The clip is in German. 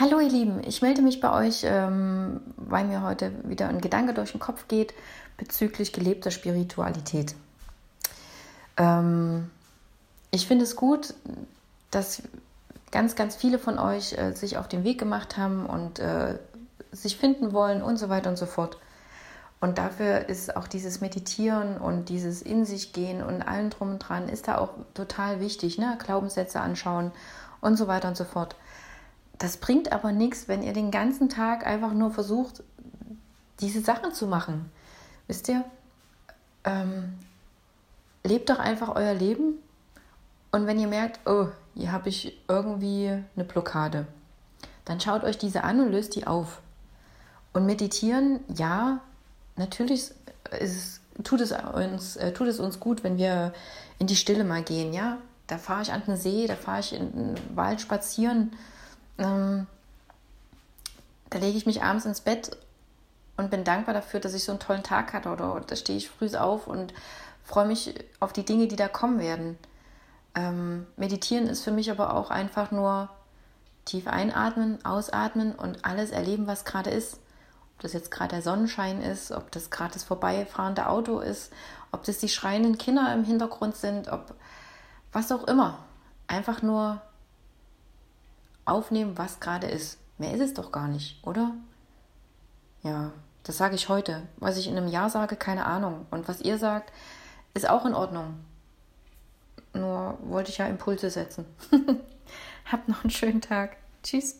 Hallo ihr Lieben, ich melde mich bei euch, ähm, weil mir heute wieder ein Gedanke durch den Kopf geht bezüglich gelebter Spiritualität. Ähm, ich finde es gut, dass ganz, ganz viele von euch äh, sich auf den Weg gemacht haben und äh, sich finden wollen und so weiter und so fort. Und dafür ist auch dieses Meditieren und dieses In sich gehen und allen drum und dran ist da auch total wichtig. Ne? Glaubenssätze anschauen und so weiter und so fort. Das bringt aber nichts, wenn ihr den ganzen Tag einfach nur versucht, diese Sachen zu machen. Wisst ihr? Ähm, lebt doch einfach euer Leben. Und wenn ihr merkt, oh, hier habe ich irgendwie eine Blockade, dann schaut euch diese an und löst die auf. Und meditieren, ja, natürlich ist, tut, es uns, äh, tut es uns gut, wenn wir in die Stille mal gehen, ja. Da fahre ich an den See, da fahre ich in den Wald spazieren ähm, da lege ich mich abends ins Bett und bin dankbar dafür, dass ich so einen tollen Tag hatte oder da stehe ich früh auf und freue mich auf die Dinge, die da kommen werden. Ähm, meditieren ist für mich aber auch einfach nur tief einatmen, ausatmen und alles erleben, was gerade ist. Ob das jetzt gerade der Sonnenschein ist, ob das gerade das vorbeifahrende Auto ist, ob das die schreienden Kinder im Hintergrund sind, ob was auch immer. Einfach nur aufnehmen, was gerade ist. Mehr ist es doch gar nicht, oder? Ja, das sage ich heute. Was ich in einem Jahr sage, keine Ahnung. Und was ihr sagt, ist auch in Ordnung. Nur wollte ich ja Impulse setzen. Habt noch einen schönen Tag. Tschüss.